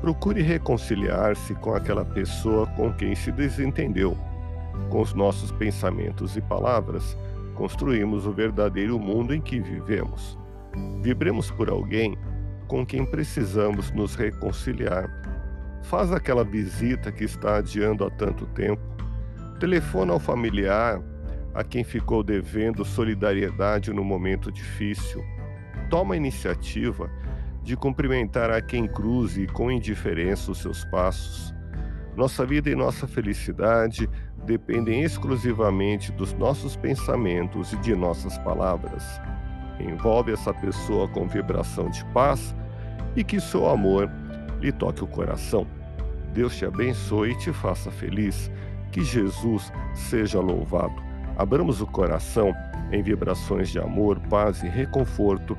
Procure reconciliar-se com aquela pessoa com quem se desentendeu com os nossos pensamentos e palavras, construímos o verdadeiro mundo em que vivemos. Vibremos por alguém com quem precisamos nos reconciliar. Faz aquela visita que está adiando há tanto tempo. Telefona ao familiar a quem ficou devendo solidariedade no momento difícil. Toma a iniciativa de cumprimentar a quem cruze com indiferença os seus passos. Nossa vida e nossa felicidade dependem exclusivamente dos nossos pensamentos e de nossas palavras. Envolve essa pessoa com vibração de paz e que seu amor lhe toque o coração. Deus te abençoe e te faça feliz. Que Jesus seja louvado. Abramos o coração em vibrações de amor, paz e reconforto